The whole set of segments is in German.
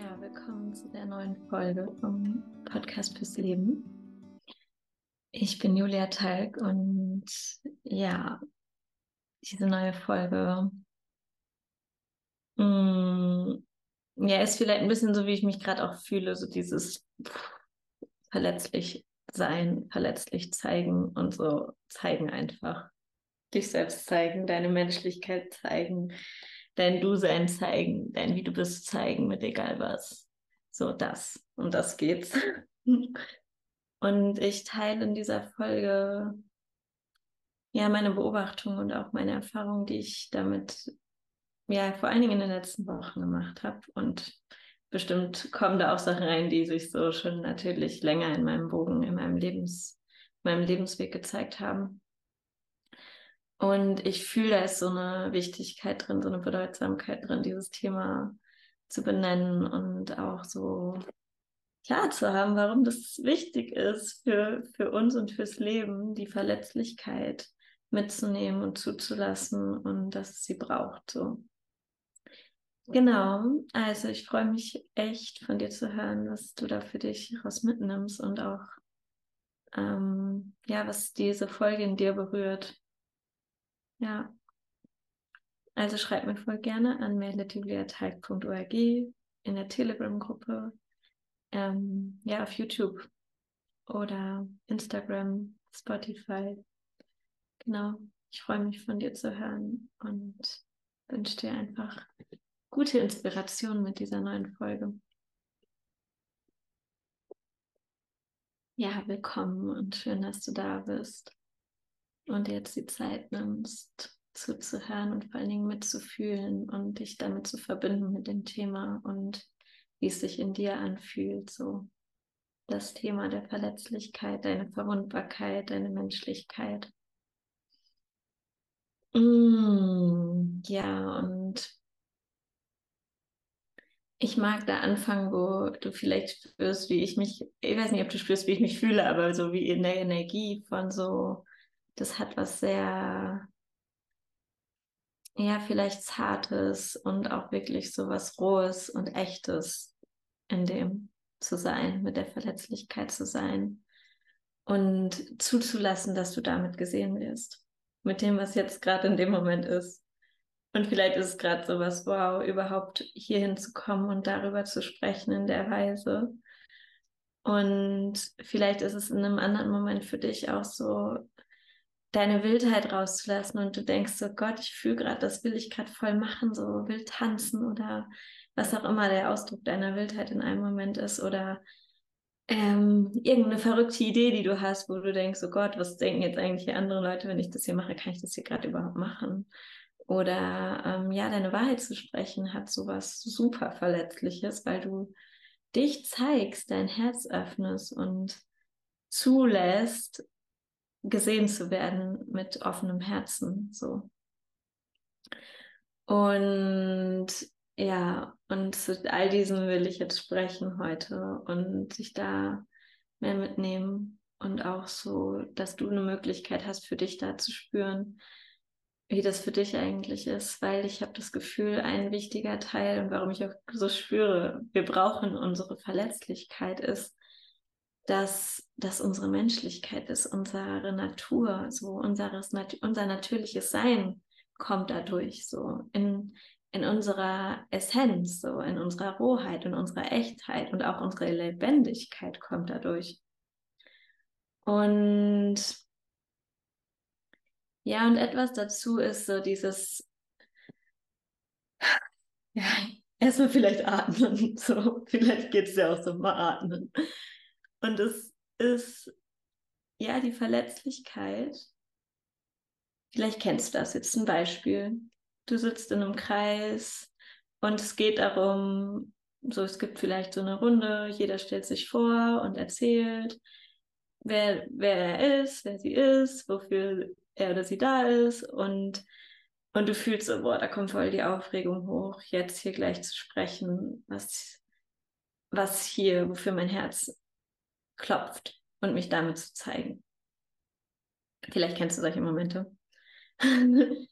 Ja, willkommen zu der neuen Folge vom Podcast fürs Leben. Ich bin Julia Talg und ja, diese neue Folge mh, mm, ja, ist vielleicht ein bisschen so, wie ich mich gerade auch fühle, so dieses verletzlich sein, verletzlich zeigen und so zeigen einfach. Dich selbst zeigen, deine Menschlichkeit zeigen, dein Du-Sein zeigen, dein Wie du bist zeigen, mit egal was. So das. Um das geht's. Und ich teile in dieser Folge ja meine Beobachtungen und auch meine Erfahrungen, die ich damit ja vor allen Dingen in den letzten Wochen gemacht habe. Und bestimmt kommen da auch Sachen rein, die sich so schon natürlich länger in meinem Bogen, in meinem Lebens, meinem Lebensweg gezeigt haben. Und ich fühle, da ist so eine Wichtigkeit drin, so eine Bedeutsamkeit drin, dieses Thema zu benennen und auch so klar zu haben, warum das wichtig ist für, für uns und fürs Leben, die Verletzlichkeit mitzunehmen und zuzulassen und dass es sie braucht. So. Genau, also ich freue mich echt von dir zu hören, was du da für dich raus mitnimmst und auch ähm, ja, was diese Folge in dir berührt. Ja. Also schreib mir voll gerne an mail.juliateig.org in der Telegram-Gruppe, ähm, ja, auf YouTube oder Instagram, Spotify. Genau. Ich freue mich von dir zu hören und wünsche dir einfach gute Inspiration mit dieser neuen Folge. Ja, willkommen und schön, dass du da bist und jetzt die Zeit nimmst, zuzuhören und vor allen Dingen mitzufühlen und dich damit zu verbinden mit dem Thema und wie es sich in dir anfühlt, so das Thema der Verletzlichkeit, deine Verwundbarkeit, deine Menschlichkeit. Mm, ja, und ich mag da anfangen, wo du vielleicht spürst, wie ich mich, ich weiß nicht, ob du spürst, wie ich mich fühle, aber so wie in der Energie von so das hat was sehr, ja, vielleicht Zartes und auch wirklich so was Rohes und Echtes in dem zu sein, mit der Verletzlichkeit zu sein und zuzulassen, dass du damit gesehen wirst. Mit dem, was jetzt gerade in dem Moment ist. Und vielleicht ist es gerade so was, wow, überhaupt hier hinzukommen und darüber zu sprechen in der Weise. Und vielleicht ist es in einem anderen Moment für dich auch so, deine Wildheit rauszulassen und du denkst so, Gott, ich fühle gerade, das will ich gerade voll machen, so wild tanzen oder was auch immer der Ausdruck deiner Wildheit in einem Moment ist oder ähm, irgendeine verrückte Idee, die du hast, wo du denkst, oh Gott, was denken jetzt eigentlich andere Leute, wenn ich das hier mache, kann ich das hier gerade überhaupt machen? Oder ähm, ja, deine Wahrheit zu sprechen hat sowas super Verletzliches, weil du dich zeigst, dein Herz öffnest und zulässt, gesehen zu werden mit offenem Herzen, so. Und ja, und zu all diesem will ich jetzt sprechen heute und dich da mehr mitnehmen und auch so, dass du eine Möglichkeit hast, für dich da zu spüren, wie das für dich eigentlich ist, weil ich habe das Gefühl, ein wichtiger Teil und warum ich auch so spüre, wir brauchen unsere Verletzlichkeit ist, dass das unsere Menschlichkeit ist, unsere Natur, so unseres, unser natürliches Sein kommt dadurch, so in, in unserer Essenz, so in unserer Rohheit, in unserer Echtheit und auch unsere Lebendigkeit kommt dadurch. Und ja, und etwas dazu ist so dieses, ja, erstmal vielleicht atmen, so, vielleicht geht es ja auch so mal atmen. Und es ist ja die Verletzlichkeit. Vielleicht kennst du das jetzt ein Beispiel. Du sitzt in einem Kreis und es geht darum, so es gibt vielleicht so eine Runde, jeder stellt sich vor und erzählt, wer, wer er ist, wer sie ist, wofür er oder sie da ist und und du fühlst so, boah, da kommt voll die Aufregung hoch, jetzt hier gleich zu sprechen, was, was hier, wofür mein Herz klopft und mich damit zu zeigen. Vielleicht kennst du solche Momente.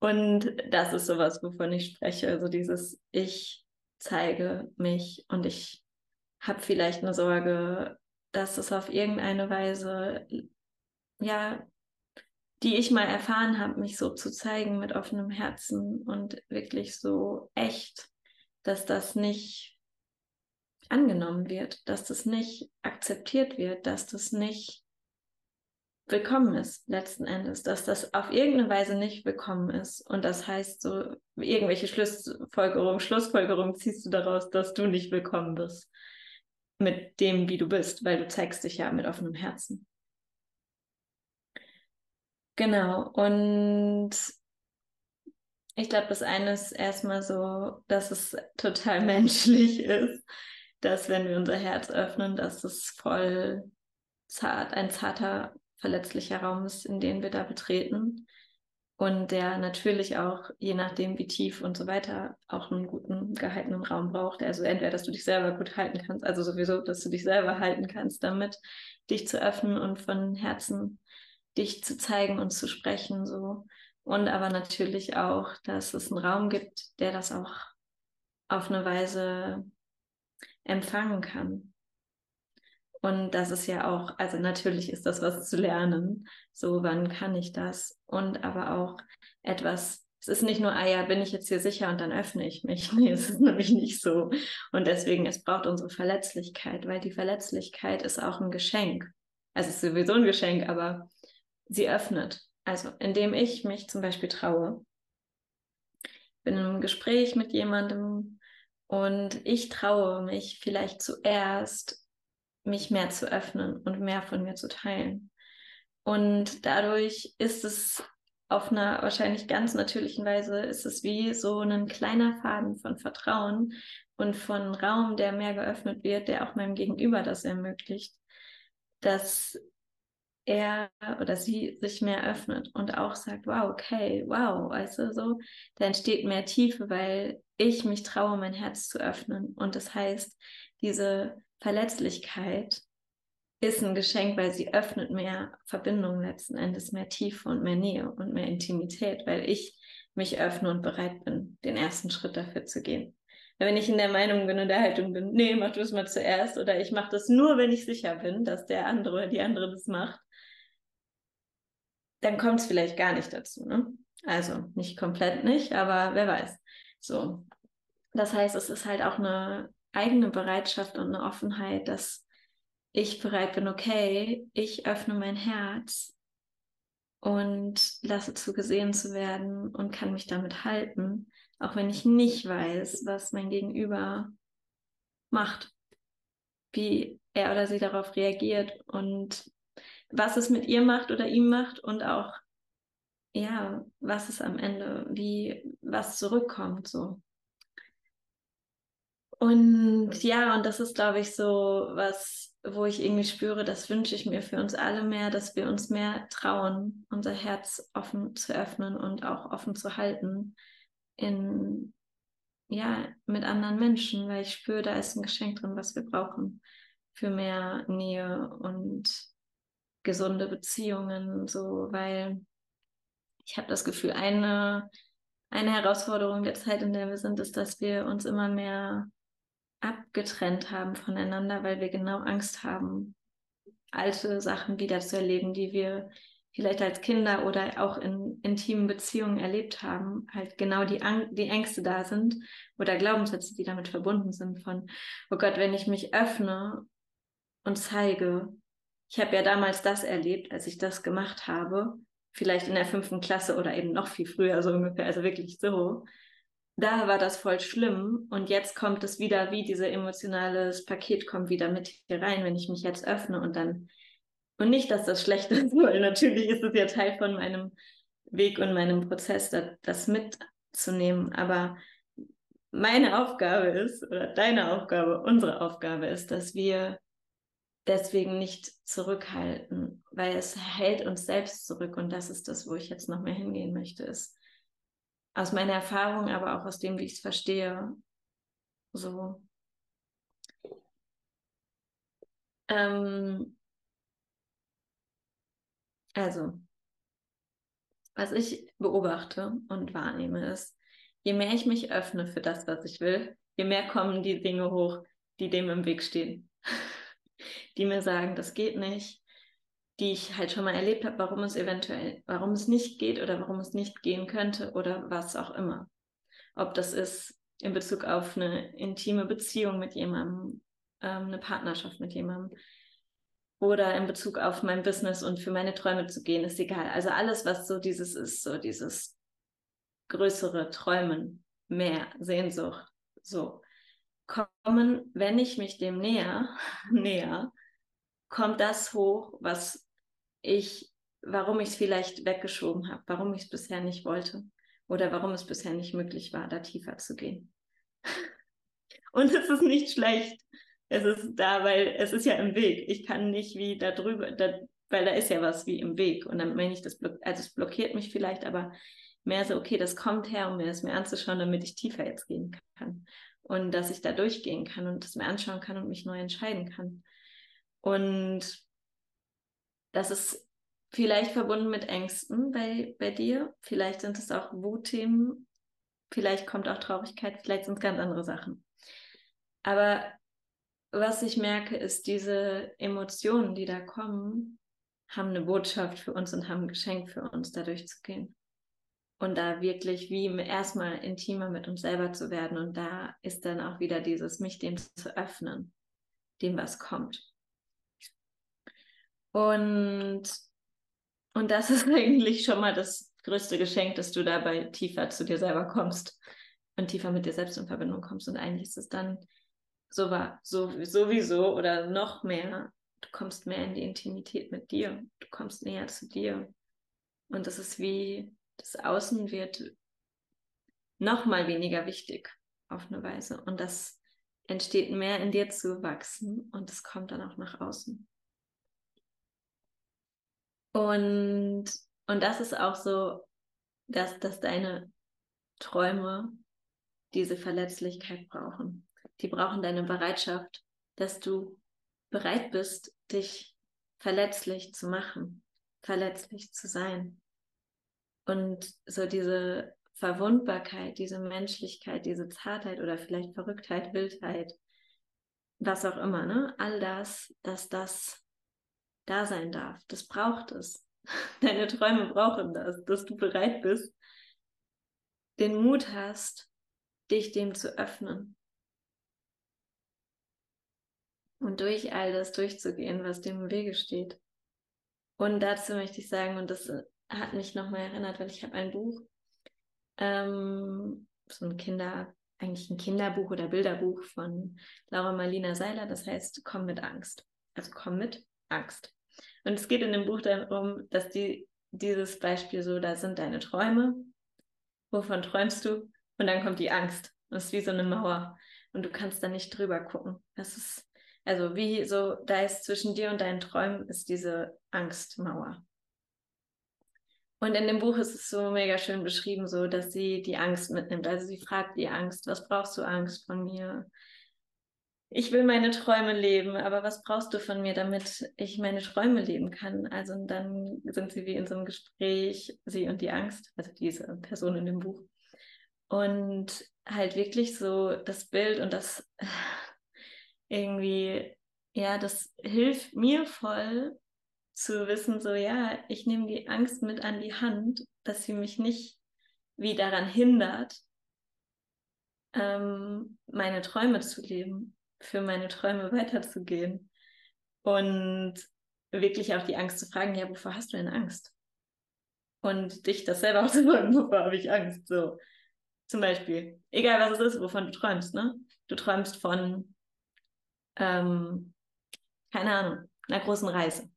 und das ist sowas, wovon ich spreche. Also dieses, ich zeige mich und ich habe vielleicht eine Sorge, dass es auf irgendeine Weise, ja, die ich mal erfahren habe, mich so zu zeigen mit offenem Herzen und wirklich so echt, dass das nicht angenommen wird, dass das nicht akzeptiert wird, dass das nicht willkommen ist, letzten Endes, dass das auf irgendeine Weise nicht willkommen ist. Und das heißt, so irgendwelche Schlussfolgerungen, Schlussfolgerungen ziehst du daraus, dass du nicht willkommen bist mit dem, wie du bist, weil du zeigst dich ja mit offenem Herzen. Genau, und ich glaube, das eine ist erstmal so, dass es total menschlich ist, dass wenn wir unser Herz öffnen, dass es voll zart, ein zarter verletzlicher Raum ist, in den wir da betreten. Und der natürlich auch, je nachdem wie tief und so weiter, auch einen guten gehaltenen Raum braucht. Also entweder, dass du dich selber gut halten kannst, also sowieso, dass du dich selber halten kannst, damit dich zu öffnen und von Herzen dich zu zeigen und zu sprechen, so. Und aber natürlich auch, dass es einen Raum gibt, der das auch auf eine Weise empfangen kann. Und das ist ja auch, also natürlich ist das was zu lernen. So, wann kann ich das? Und aber auch etwas, es ist nicht nur, ah ja, bin ich jetzt hier sicher und dann öffne ich mich. Nee, es ist nämlich nicht so. Und deswegen, es braucht unsere Verletzlichkeit, weil die Verletzlichkeit ist auch ein Geschenk. Also es ist sowieso ein Geschenk, aber sie öffnet. Also indem ich mich zum Beispiel traue, bin im Gespräch mit jemandem und ich traue mich vielleicht zuerst mich mehr zu öffnen und mehr von mir zu teilen. Und dadurch ist es auf einer wahrscheinlich ganz natürlichen Weise, ist es wie so ein kleiner Faden von Vertrauen und von Raum, der mehr geöffnet wird, der auch meinem Gegenüber das ermöglicht, dass er oder sie sich mehr öffnet und auch sagt, wow, okay, wow, weißt du, so, da entsteht mehr Tiefe, weil ich mich traue, mein Herz zu öffnen. Und das heißt, diese Verletzlichkeit ist ein Geschenk, weil sie öffnet mehr Verbindungen letzten Endes, mehr Tiefe und mehr Nähe und mehr Intimität, weil ich mich öffne und bereit bin, den ersten Schritt dafür zu gehen. Wenn ich in der Meinung bin und der Haltung bin, nee, mach du es mal zuerst oder ich mache das nur, wenn ich sicher bin, dass der andere oder die andere das macht, dann kommt es vielleicht gar nicht dazu. Ne? Also nicht komplett nicht, aber wer weiß. So. Das heißt, es ist halt auch eine eigene Bereitschaft und eine Offenheit, dass ich bereit bin, okay, ich öffne mein Herz und lasse zu gesehen zu werden und kann mich damit halten, auch wenn ich nicht weiß, was mein Gegenüber macht, wie er oder sie darauf reagiert und was es mit ihr macht oder ihm macht und auch ja, was es am Ende, wie was zurückkommt so. Und ja, und das ist, glaube ich, so was, wo ich irgendwie spüre, das wünsche ich mir für uns alle mehr, dass wir uns mehr trauen, unser Herz offen zu öffnen und auch offen zu halten in, ja, mit anderen Menschen, weil ich spüre, da ist ein Geschenk drin, was wir brauchen für mehr Nähe und gesunde Beziehungen, so, weil ich habe das Gefühl, eine, eine Herausforderung der Zeit, in der wir sind, ist, dass wir uns immer mehr abgetrennt haben voneinander, weil wir genau Angst haben, alte Sachen wieder zu erleben, die wir vielleicht als Kinder oder auch in intimen Beziehungen erlebt haben, halt genau die, Ang die Ängste da sind oder Glaubenssätze, die damit verbunden sind von, oh Gott, wenn ich mich öffne und zeige, ich habe ja damals das erlebt, als ich das gemacht habe, vielleicht in der fünften Klasse oder eben noch viel früher so ungefähr, also wirklich so, da war das voll schlimm und jetzt kommt es wieder, wie dieses emotionales Paket kommt wieder mit hier rein, wenn ich mich jetzt öffne und dann, und nicht, dass das schlecht ist, weil natürlich ist es ja Teil von meinem Weg und meinem Prozess, das, das mitzunehmen, aber meine Aufgabe ist, oder deine Aufgabe, unsere Aufgabe ist, dass wir deswegen nicht zurückhalten, weil es hält uns selbst zurück und das ist das, wo ich jetzt noch mehr hingehen möchte, ist aus meiner Erfahrung, aber auch aus dem, wie ich es verstehe, so. Ähm, also, was ich beobachte und wahrnehme, ist, je mehr ich mich öffne für das, was ich will, je mehr kommen die Dinge hoch, die dem im Weg stehen. die mir sagen, das geht nicht, die ich halt schon mal erlebt habe, warum es eventuell, warum es nicht geht oder warum es nicht gehen könnte oder was auch immer. Ob das ist in Bezug auf eine intime Beziehung mit jemandem, ähm, eine Partnerschaft mit jemandem oder in Bezug auf mein Business und für meine Träume zu gehen, ist egal. Also alles, was so dieses ist, so dieses größere Träumen, mehr Sehnsucht, so kommen, wenn ich mich dem näher, näher, kommt das hoch, was ich, warum ich es vielleicht weggeschoben habe, warum ich es bisher nicht wollte oder warum es bisher nicht möglich war, da tiefer zu gehen. Und es ist nicht schlecht. Es ist da, weil es ist ja im Weg. Ich kann nicht wie da drüber, da, weil da ist ja was wie im Weg. Und dann meine ich, das block, also es blockiert mich vielleicht, aber mehr so, okay, das kommt her, um mir das mir anzuschauen, damit ich tiefer jetzt gehen kann. Und dass ich da durchgehen kann und das mir anschauen kann und mich neu entscheiden kann. Und das ist vielleicht verbunden mit Ängsten bei, bei dir. Vielleicht sind es auch Wutthemen. Vielleicht kommt auch Traurigkeit. Vielleicht sind es ganz andere Sachen. Aber was ich merke, ist, diese Emotionen, die da kommen, haben eine Botschaft für uns und haben ein Geschenk für uns, da durchzugehen. Und da wirklich wie erstmal intimer mit uns selber zu werden. Und da ist dann auch wieder dieses, mich dem zu öffnen, dem was kommt. Und, und das ist eigentlich schon mal das größte Geschenk, dass du dabei tiefer zu dir selber kommst und tiefer mit dir selbst in Verbindung kommst. Und eigentlich ist es dann so war, so, sowieso oder noch mehr, du kommst mehr in die Intimität mit dir, du kommst näher zu dir. Und das ist wie, das Außen wird noch mal weniger wichtig auf eine Weise. Und das entsteht mehr in dir zu wachsen und es kommt dann auch nach außen. Und, und das ist auch so, dass, dass deine Träume diese Verletzlichkeit brauchen. Die brauchen deine Bereitschaft, dass du bereit bist, dich verletzlich zu machen, verletzlich zu sein. Und so diese Verwundbarkeit, diese Menschlichkeit, diese Zartheit oder vielleicht Verrücktheit, Wildheit, was auch immer, ne? All das, dass das da sein darf. Das braucht es. Deine Träume brauchen das, dass du bereit bist, den Mut hast, dich dem zu öffnen. Und durch all das durchzugehen, was dem im Wege steht. Und dazu möchte ich sagen, und das hat mich nochmal erinnert, weil ich habe ein Buch, ähm, so ein Kinder, eigentlich ein Kinderbuch oder Bilderbuch von Laura Marlina Seiler, das heißt Komm mit Angst. Also komm mit Angst. Und es geht in dem Buch darum, dass die, dieses Beispiel so, da sind deine Träume, wovon träumst du? Und dann kommt die Angst. Das ist wie so eine Mauer. Und du kannst da nicht drüber gucken. Das ist, also wie so, da ist zwischen dir und deinen Träumen ist diese Angstmauer. Und in dem Buch ist es so mega schön beschrieben, so dass sie die Angst mitnimmt. Also sie fragt die Angst, was brauchst du Angst von mir? ich will meine Träume leben, aber was brauchst du von mir, damit ich meine Träume leben kann? Also dann sind sie wie in so einem Gespräch, sie und die Angst, also diese Person in dem Buch. Und halt wirklich so das Bild und das irgendwie, ja, das hilft mir voll zu wissen, so ja, ich nehme die Angst mit an die Hand, dass sie mich nicht wie daran hindert, ähm, meine Träume zu leben für meine Träume weiterzugehen. Und wirklich auch die Angst zu fragen, ja, wovor hast du denn Angst? Und dich das selber auch zu fragen, wovor habe ich Angst? So, zum Beispiel, egal was es ist, wovon du träumst, ne? Du träumst von, ähm, keine Ahnung, einer großen Reise.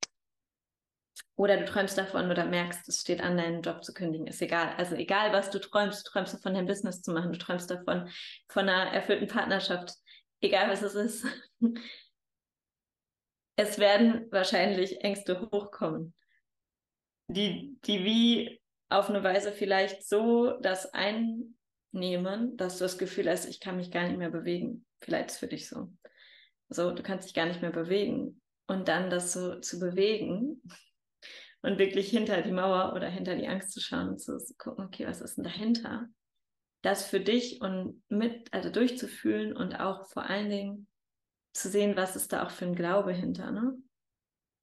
Oder du träumst davon oder merkst, es steht an, deinen Job zu kündigen. Ist egal. Also egal, was du träumst, du träumst davon, dein Business zu machen. Du träumst davon, von einer erfüllten Partnerschaft egal was es ist, es werden wahrscheinlich Ängste hochkommen, die, die wie auf eine Weise vielleicht so das einnehmen, dass du das Gefühl hast, ich kann mich gar nicht mehr bewegen. Vielleicht ist es für dich so. So, du kannst dich gar nicht mehr bewegen. Und dann das so zu bewegen und wirklich hinter die Mauer oder hinter die Angst zu schauen und zu gucken, okay, was ist denn dahinter? das für dich und mit, also durchzufühlen und auch vor allen Dingen zu sehen, was ist da auch für ein Glaube hinter, ne?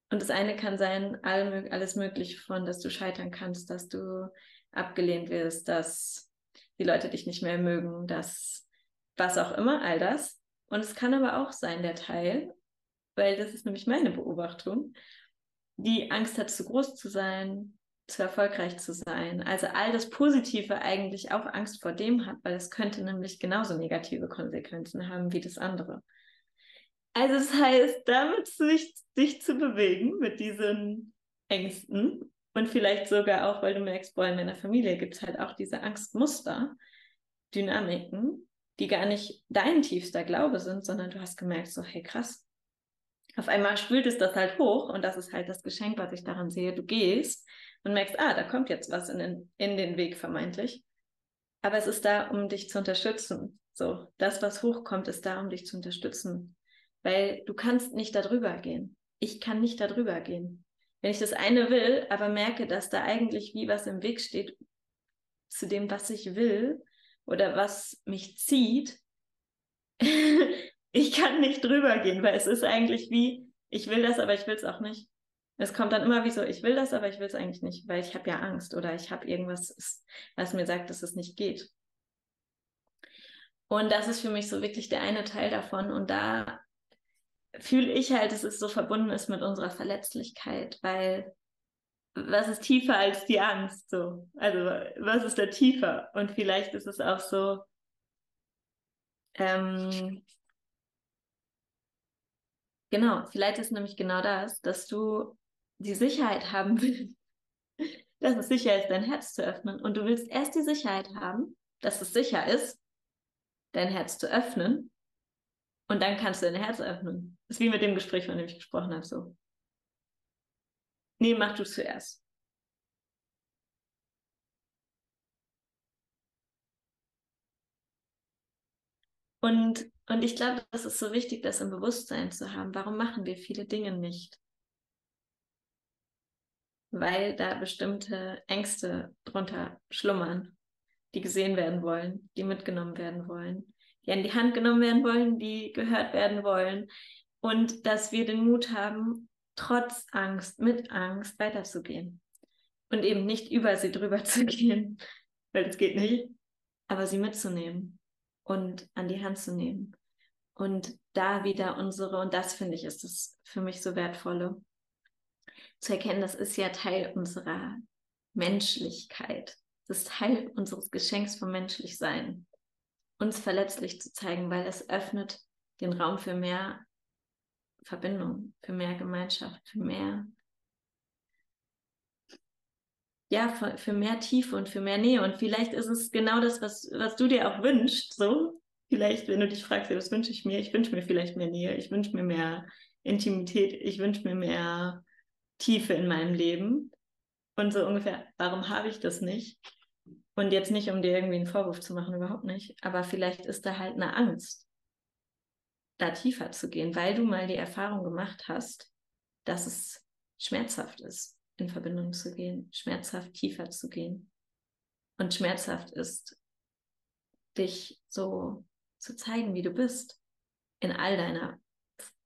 Und das eine kann sein, alles Mögliche von, dass du scheitern kannst, dass du abgelehnt wirst, dass die Leute dich nicht mehr mögen, dass was auch immer, all das. Und es kann aber auch sein, der Teil, weil das ist nämlich meine Beobachtung, die Angst hat, zu groß zu sein, zu erfolgreich zu sein. Also all das Positive eigentlich auch Angst vor dem hat, weil es könnte nämlich genauso negative Konsequenzen haben wie das andere. Also das heißt, damit sich, sich zu bewegen mit diesen Ängsten und vielleicht sogar auch, weil du merkst, boah, in meiner Familie gibt es halt auch diese Angstmuster, Dynamiken, die gar nicht dein tiefster Glaube sind, sondern du hast gemerkt, so, hey krass, auf einmal spült es das halt hoch und das ist halt das Geschenk, was ich daran sehe. Du gehst und merkst, ah, da kommt jetzt was in den, in den Weg vermeintlich. Aber es ist da, um dich zu unterstützen. So, das, was hochkommt, ist da, um dich zu unterstützen weil du kannst nicht darüber gehen. Ich kann nicht darüber gehen. Wenn ich das eine will, aber merke, dass da eigentlich wie was im Weg steht zu dem, was ich will oder was mich zieht, ich kann nicht drüber gehen, weil es ist eigentlich wie, ich will das, aber ich will es auch nicht. Es kommt dann immer wie so, ich will das, aber ich will es eigentlich nicht, weil ich habe ja Angst oder ich habe irgendwas, was mir sagt, dass es nicht geht. Und das ist für mich so wirklich der eine Teil davon. Und da fühle ich halt, dass es so verbunden ist mit unserer Verletzlichkeit, weil was ist tiefer als die Angst? So, also was ist da tiefer? Und vielleicht ist es auch so, ähm, genau, vielleicht ist nämlich genau das, dass du die Sicherheit haben willst, dass es sicher ist, dein Herz zu öffnen. Und du willst erst die Sicherheit haben, dass es sicher ist, dein Herz zu öffnen, und dann kannst du dein Herz öffnen. Das ist wie mit dem Gespräch, von dem ich gesprochen habe. So. Nee, mach du zuerst. Und, und ich glaube, das ist so wichtig, das im Bewusstsein zu haben. Warum machen wir viele Dinge nicht? Weil da bestimmte Ängste drunter schlummern, die gesehen werden wollen, die mitgenommen werden wollen die an die Hand genommen werden wollen, die gehört werden wollen. Und dass wir den Mut haben, trotz Angst, mit Angst weiterzugehen. Und eben nicht über sie drüber zu gehen, weil das geht nicht, aber sie mitzunehmen und an die Hand zu nehmen. Und da wieder unsere, und das finde ich, ist das für mich so wertvolle, zu erkennen, das ist ja Teil unserer Menschlichkeit. Das ist Teil unseres Geschenks vom Menschlichsein uns verletzlich zu zeigen, weil es öffnet den Raum für mehr Verbindung, für mehr Gemeinschaft, für mehr, ja, für, mehr Tiefe und für mehr Nähe. Und vielleicht ist es genau das, was, was du dir auch wünschst, so. Vielleicht, wenn du dich fragst, was wünsche ich mir? Ich wünsche mir vielleicht mehr Nähe, ich wünsche mir mehr Intimität, ich wünsche mir mehr Tiefe in meinem Leben. Und so ungefähr, warum habe ich das nicht? Und jetzt nicht, um dir irgendwie einen Vorwurf zu machen, überhaupt nicht. Aber vielleicht ist da halt eine Angst, da tiefer zu gehen, weil du mal die Erfahrung gemacht hast, dass es schmerzhaft ist, in Verbindung zu gehen, schmerzhaft tiefer zu gehen. Und schmerzhaft ist, dich so zu zeigen, wie du bist, in all deiner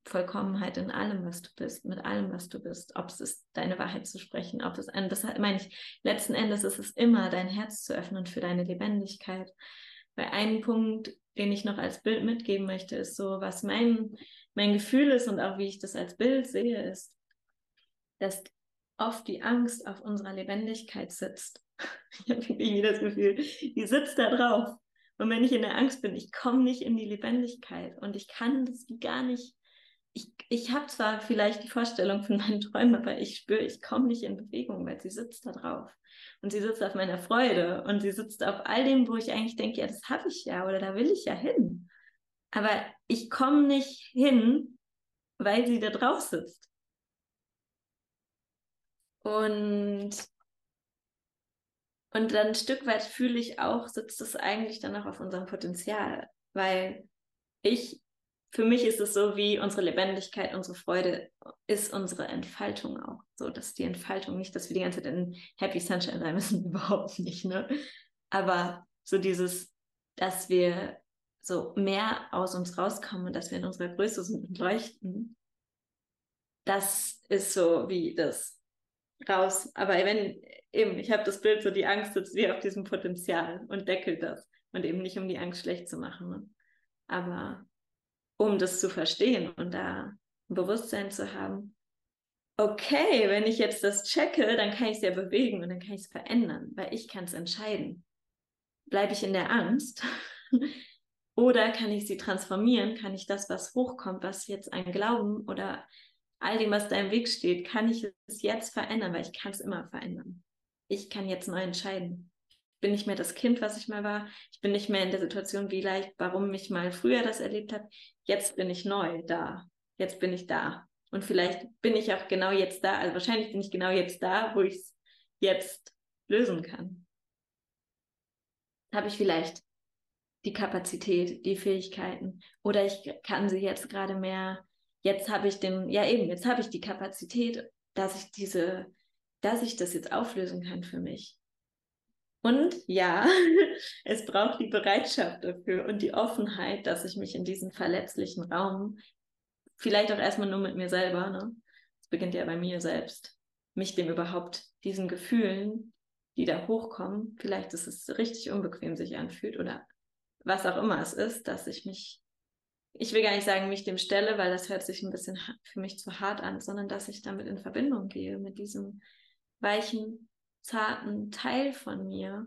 Vollkommenheit in allem, was du bist, mit allem, was du bist. Ob es ist, deine Wahrheit zu sprechen, ob es ein, das meine ich, letzten Endes ist es immer, dein Herz zu öffnen für deine Lebendigkeit. Weil ein Punkt, den ich noch als Bild mitgeben möchte, ist so, was mein, mein Gefühl ist und auch wie ich das als Bild sehe, ist, dass oft die Angst auf unserer Lebendigkeit sitzt. Ich habe irgendwie das Gefühl, die sitzt da drauf. Und wenn ich in der Angst bin, ich komme nicht in die Lebendigkeit und ich kann das gar nicht ich, ich habe zwar vielleicht die Vorstellung von meinen Träumen, aber ich spüre, ich komme nicht in Bewegung, weil sie sitzt da drauf. Und sie sitzt auf meiner Freude und sie sitzt auf all dem, wo ich eigentlich denke, ja, das habe ich ja oder da will ich ja hin. Aber ich komme nicht hin, weil sie da drauf sitzt. Und, und dann ein Stück weit fühle ich auch, sitzt es eigentlich dann auch auf unserem Potenzial, weil ich für mich ist es so wie unsere Lebendigkeit, unsere Freude ist unsere Entfaltung auch. So, dass die Entfaltung nicht, dass wir die ganze Zeit in Happy Sunshine sein müssen, überhaupt nicht, ne? Aber so dieses dass wir so mehr aus uns rauskommen dass wir in unserer Größe sind und leuchten, das ist so wie das raus. Aber wenn eben, ich habe das Bild so, die Angst sitzt wie auf diesem Potenzial und deckelt das. Und eben nicht, um die Angst schlecht zu machen, ne? aber um das zu verstehen und da ein Bewusstsein zu haben, okay, wenn ich jetzt das checke, dann kann ich es ja bewegen und dann kann ich es verändern, weil ich kann es entscheiden. Bleibe ich in der Angst oder kann ich sie transformieren? Kann ich das, was hochkommt, was jetzt ein Glauben oder all dem, was da im Weg steht, kann ich es jetzt verändern, weil ich kann es immer verändern. Ich kann jetzt neu entscheiden. Ich bin nicht mehr das Kind, was ich mal war. Ich bin nicht mehr in der Situation, wie leicht, warum ich mal früher das erlebt habe. Jetzt bin ich neu da. Jetzt bin ich da. Und vielleicht bin ich auch genau jetzt da. Also wahrscheinlich bin ich genau jetzt da, wo ich es jetzt lösen kann. Habe ich vielleicht die Kapazität, die Fähigkeiten oder ich kann sie jetzt gerade mehr. Jetzt habe ich den, ja eben, jetzt habe ich die Kapazität, dass ich diese, dass ich das jetzt auflösen kann für mich. Und ja, es braucht die Bereitschaft dafür und die Offenheit, dass ich mich in diesen verletzlichen Raum, vielleicht auch erstmal nur mit mir selber, ne? Es beginnt ja bei mir selbst, mich dem überhaupt, diesen Gefühlen, die da hochkommen, vielleicht ist es richtig unbequem sich anfühlt oder was auch immer es ist, dass ich mich, ich will gar nicht sagen, mich dem stelle, weil das hört sich ein bisschen für mich zu hart an, sondern dass ich damit in Verbindung gehe mit diesem weichen, zarten Teil von mir,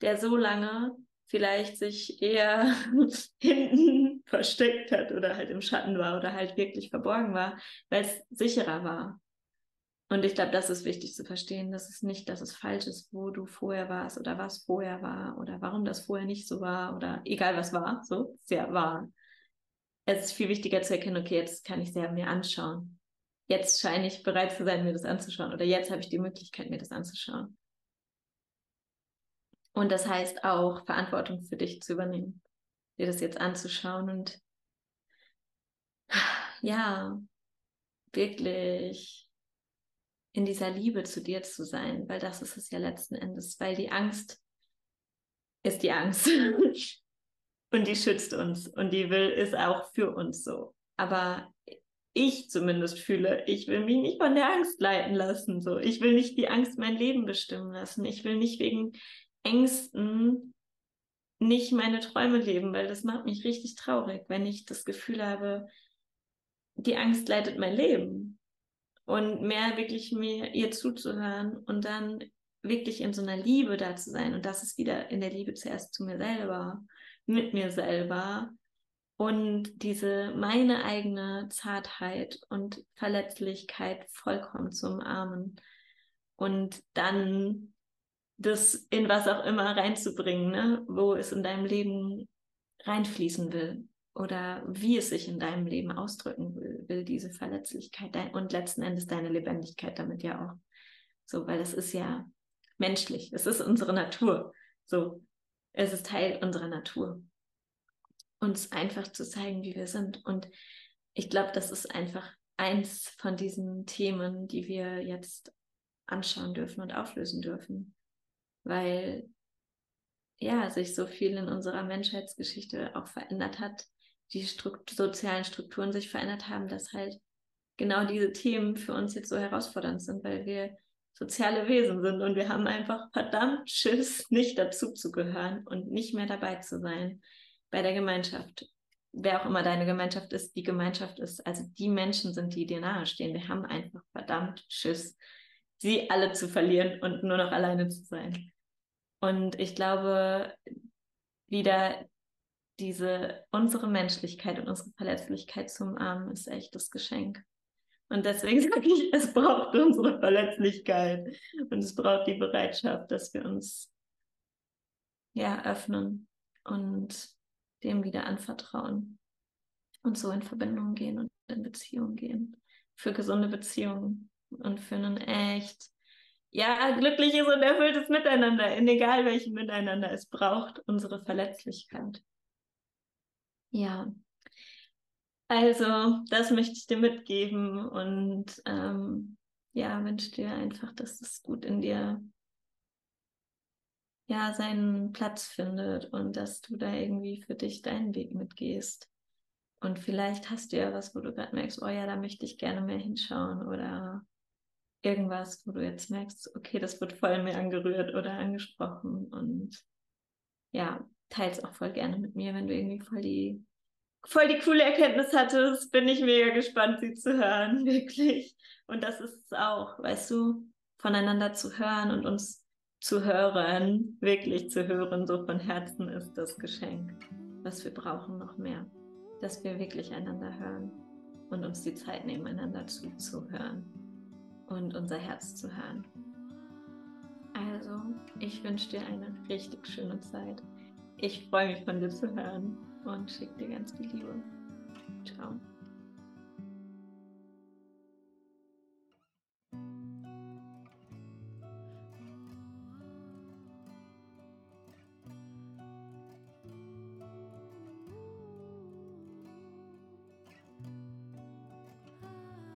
der so lange vielleicht sich eher hinten versteckt hat oder halt im Schatten war oder halt wirklich verborgen war, weil es sicherer war. Und ich glaube, das ist wichtig zu verstehen, dass es nicht, dass es falsch ist, wo du vorher warst oder was vorher war oder warum das vorher nicht so war oder egal was war, so, sehr wahr. Es ist viel wichtiger zu erkennen, okay, jetzt kann ich ja mir anschauen. Jetzt scheine ich bereit zu sein, mir das anzuschauen oder jetzt habe ich die Möglichkeit, mir das anzuschauen. Und das heißt auch, Verantwortung für dich zu übernehmen, dir das jetzt anzuschauen und ja, wirklich in dieser Liebe zu dir zu sein, weil das ist es ja letzten Endes, weil die Angst ist die Angst und die schützt uns und die will ist auch für uns so. Aber ich zumindest fühle, ich will mich nicht von der Angst leiten lassen. So, ich will nicht die Angst mein Leben bestimmen lassen. Ich will nicht wegen Ängsten nicht meine Träume leben, weil das macht mich richtig traurig, wenn ich das Gefühl habe, die Angst leitet mein Leben und mehr wirklich mir ihr zuzuhören und dann wirklich in so einer Liebe da zu sein. Und das ist wieder in der Liebe zuerst zu mir selber, mit mir selber und diese meine eigene Zartheit und Verletzlichkeit vollkommen zu umarmen und dann das in was auch immer reinzubringen, ne? wo es in deinem Leben reinfließen will oder wie es sich in deinem Leben ausdrücken will, will diese Verletzlichkeit und letzten Endes deine Lebendigkeit damit ja auch. So, weil es ist ja menschlich, es ist unsere Natur. So, es ist Teil unserer Natur. Uns einfach zu zeigen, wie wir sind. Und ich glaube, das ist einfach eins von diesen Themen, die wir jetzt anschauen dürfen und auflösen dürfen. Weil ja, sich so viel in unserer Menschheitsgeschichte auch verändert hat, die Strukt sozialen Strukturen sich verändert haben, dass halt genau diese Themen für uns jetzt so herausfordernd sind, weil wir soziale Wesen sind und wir haben einfach verdammt Schiss, nicht dazu zu gehören und nicht mehr dabei zu sein bei der Gemeinschaft. Wer auch immer deine Gemeinschaft ist, die Gemeinschaft ist, also die Menschen sind, die dir nahestehen. Wir haben einfach verdammt Schiss, sie alle zu verlieren und nur noch alleine zu sein. Und ich glaube, wieder diese, unsere Menschlichkeit und unsere Verletzlichkeit zu umarmen, ist echt das Geschenk. Und deswegen sage ich, es braucht unsere Verletzlichkeit und es braucht die Bereitschaft, dass wir uns ja öffnen und dem wieder anvertrauen und so in Verbindung gehen und in Beziehung gehen. Für gesunde Beziehungen und für einen echt, ja, glückliches und erfülltes Miteinander, in egal welchem Miteinander es braucht, unsere Verletzlichkeit. Ja, also das möchte ich dir mitgeben und ähm, ja, wünsche dir einfach, dass es gut in dir ja seinen Platz findet und dass du da irgendwie für dich deinen Weg mitgehst. Und vielleicht hast du ja was, wo du gerade merkst, oh ja, da möchte ich gerne mehr hinschauen oder irgendwas, wo du jetzt merkst, okay, das wird voll mehr angerührt oder angesprochen und ja, teils auch voll gerne mit mir, wenn du irgendwie voll die voll die coole Erkenntnis hattest, bin ich mega gespannt, sie zu hören, wirklich. Und das ist es auch, weißt du, voneinander zu hören und uns zu hören, wirklich zu hören, so von Herzen ist das Geschenk, was wir brauchen noch mehr dass wir wirklich einander hören und uns die Zeit nehmen, einander zuzuhören und unser Herz zu hören. Also, ich wünsche dir eine richtig schöne Zeit. Ich freue mich von dir zu hören und schicke dir ganz viel Liebe. Ciao.